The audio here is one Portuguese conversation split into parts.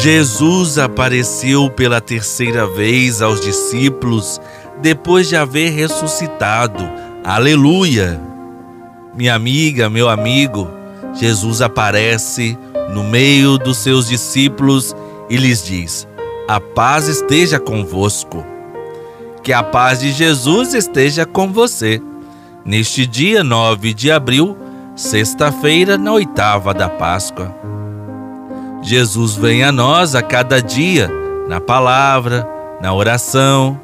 Jesus apareceu pela terceira vez aos discípulos depois de haver ressuscitado. Aleluia! Minha amiga, meu amigo, Jesus aparece no meio dos seus discípulos e lhes diz: A paz esteja convosco. Que a paz de Jesus esteja com você. Neste dia 9 de abril, sexta-feira, na oitava da Páscoa. Jesus vem a nós a cada dia, na palavra, na oração.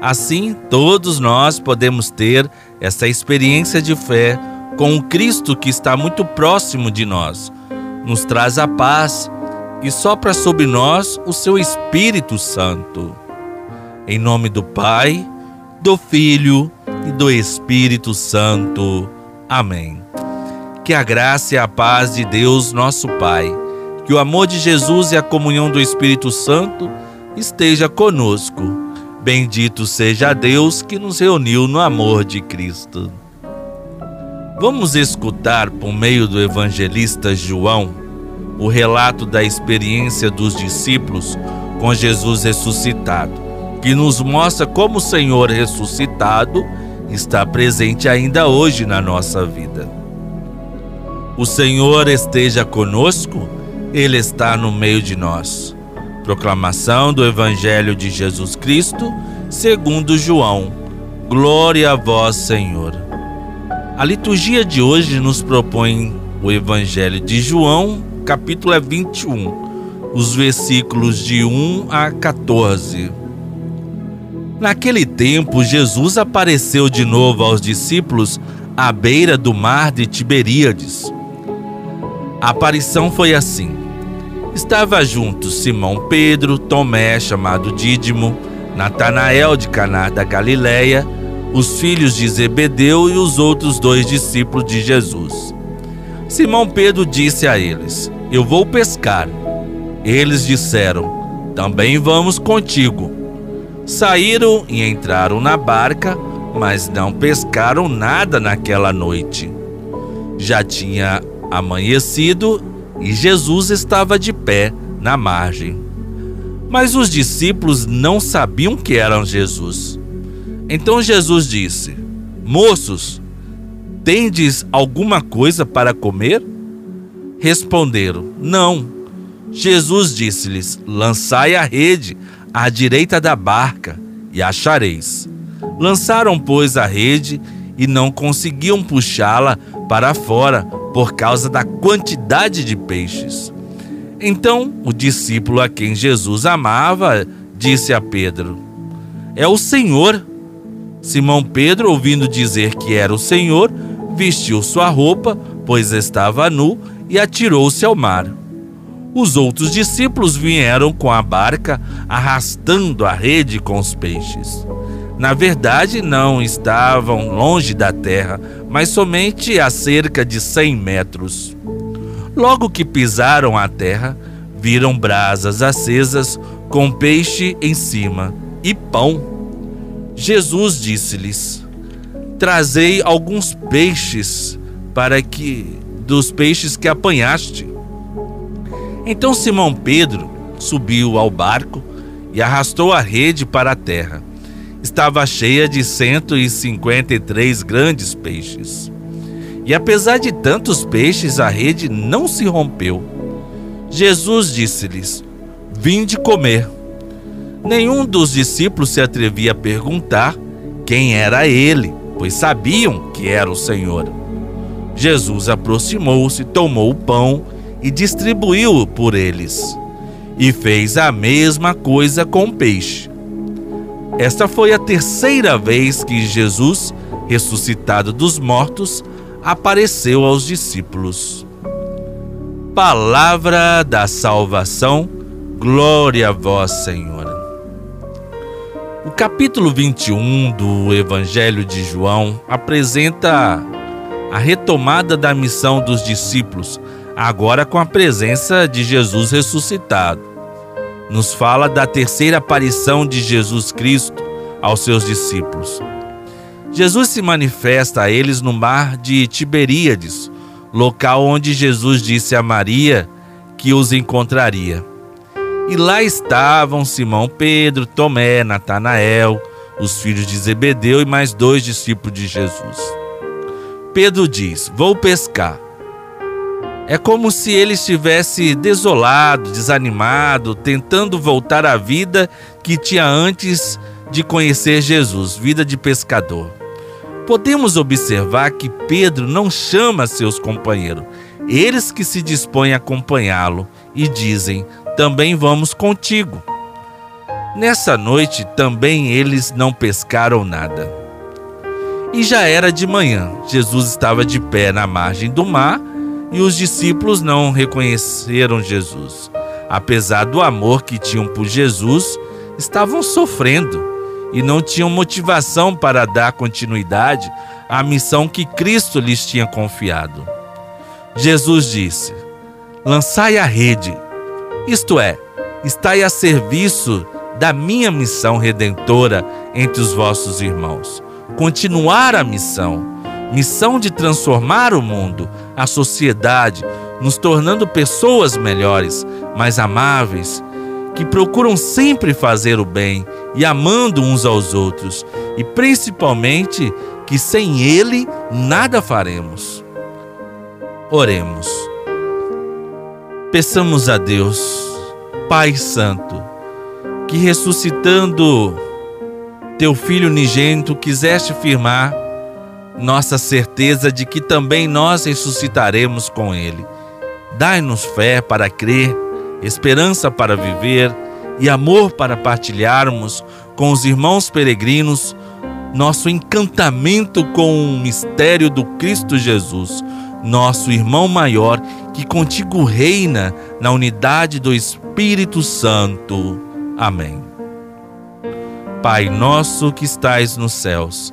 Assim, todos nós podemos ter essa experiência de fé com o Cristo que está muito próximo de nós. Nos traz a paz e sopra sobre nós o seu Espírito Santo. Em nome do Pai, do Filho e do Espírito Santo. Amém. Que a graça e a paz de Deus, nosso Pai que o amor de Jesus e a comunhão do Espírito Santo esteja conosco. Bendito seja Deus que nos reuniu no amor de Cristo. Vamos escutar por meio do evangelista João o relato da experiência dos discípulos com Jesus ressuscitado, que nos mostra como o Senhor ressuscitado está presente ainda hoje na nossa vida. O Senhor esteja conosco ele está no meio de nós. Proclamação do Evangelho de Jesus Cristo, segundo João. Glória a vós, Senhor. A liturgia de hoje nos propõe o Evangelho de João, capítulo 21, os versículos de 1 a 14. Naquele tempo, Jesus apareceu de novo aos discípulos à beira do mar de Tiberíades. A aparição foi assim: estava juntos Simão Pedro, Tomé, chamado Dídimo, Natanael de Caná da Galileia, os filhos de Zebedeu e os outros dois discípulos de Jesus. Simão Pedro disse a eles: Eu vou pescar. Eles disseram: Também vamos contigo. Saíram e entraram na barca, mas não pescaram nada naquela noite. Já tinha amanhecido e Jesus estava de pé na margem. Mas os discípulos não sabiam que era Jesus. Então Jesus disse: Moços, tendes alguma coisa para comer? Responderam: Não. Jesus disse-lhes: Lançai a rede à direita da barca e achareis. Lançaram, pois, a rede e não conseguiam puxá-la para fora por causa da quantidade de peixes. Então o discípulo a quem Jesus amava disse a Pedro: É o Senhor. Simão Pedro, ouvindo dizer que era o Senhor, vestiu sua roupa, pois estava nu, e atirou-se ao mar. Os outros discípulos vieram com a barca, arrastando a rede com os peixes. Na verdade, não estavam longe da terra, mas somente a cerca de cem metros. Logo que pisaram a terra, viram brasas acesas com peixe em cima e pão. Jesus disse-lhes: Trazei alguns peixes para que dos peixes que apanhaste. Então Simão Pedro subiu ao barco e arrastou a rede para a terra estava cheia de 153 grandes peixes. E apesar de tantos peixes, a rede não se rompeu. Jesus disse-lhes: Vinde comer. Nenhum dos discípulos se atrevia a perguntar quem era ele, pois sabiam que era o Senhor. Jesus aproximou-se, tomou o pão e distribuiu-o por eles. E fez a mesma coisa com o peixe. Esta foi a terceira vez que Jesus, ressuscitado dos mortos, apareceu aos discípulos. Palavra da salvação, glória a vós, Senhor. O capítulo 21 do Evangelho de João apresenta a retomada da missão dos discípulos, agora com a presença de Jesus ressuscitado nos fala da terceira aparição de Jesus Cristo aos seus discípulos. Jesus se manifesta a eles no mar de Tiberíades, local onde Jesus disse a Maria que os encontraria. E lá estavam Simão Pedro, Tomé, Natanael, os filhos de Zebedeu e mais dois discípulos de Jesus. Pedro diz: Vou pescar. É como se ele estivesse desolado, desanimado, tentando voltar à vida que tinha antes de conhecer Jesus, vida de pescador. Podemos observar que Pedro não chama seus companheiros, eles que se dispõem a acompanhá-lo e dizem: Também vamos contigo. Nessa noite também eles não pescaram nada. E já era de manhã. Jesus estava de pé na margem do mar e os discípulos não reconheceram Jesus. Apesar do amor que tinham por Jesus, estavam sofrendo e não tinham motivação para dar continuidade à missão que Cristo lhes tinha confiado. Jesus disse: Lançai a rede, isto é, estai a serviço da minha missão redentora entre os vossos irmãos. Continuar a missão missão de transformar o mundo, a sociedade, nos tornando pessoas melhores, mais amáveis, que procuram sempre fazer o bem e amando uns aos outros, e principalmente que sem Ele nada faremos. Oremos. Peçamos a Deus, Pai Santo, que ressuscitando teu Filho unigênito quiseste firmar nossa certeza de que também nós ressuscitaremos com Ele. Dai-nos fé para crer, esperança para viver e amor para partilharmos com os irmãos peregrinos nosso encantamento com o mistério do Cristo Jesus, nosso irmão maior que contigo reina na unidade do Espírito Santo. Amém. Pai nosso que estais nos céus,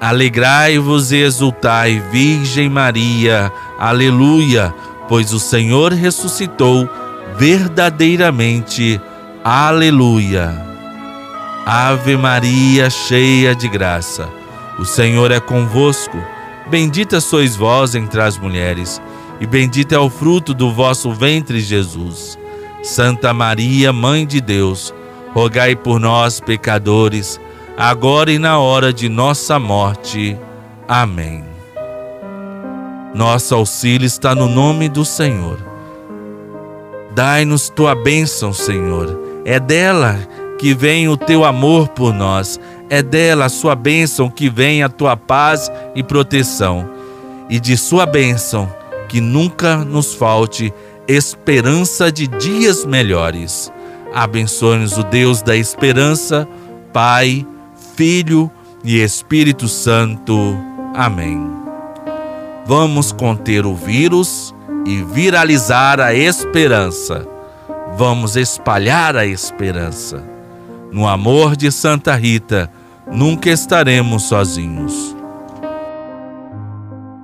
Alegrai-vos e exultai, Virgem Maria, aleluia, pois o Senhor ressuscitou verdadeiramente, aleluia. Ave Maria, cheia de graça, o Senhor é convosco, bendita sois vós entre as mulheres, e bendito é o fruto do vosso ventre, Jesus. Santa Maria, Mãe de Deus, rogai por nós, pecadores, agora e na hora de nossa morte. Amém. Nosso auxílio está no nome do Senhor. Dai-nos tua bênção, Senhor. É dela que vem o teu amor por nós. É dela a sua bênção que vem a tua paz e proteção. E de sua bênção que nunca nos falte esperança de dias melhores. Abençoe-nos o Deus da esperança, Pai, Filho e Espírito Santo. Amém. Vamos conter o vírus e viralizar a esperança. Vamos espalhar a esperança. No amor de Santa Rita, nunca estaremos sozinhos.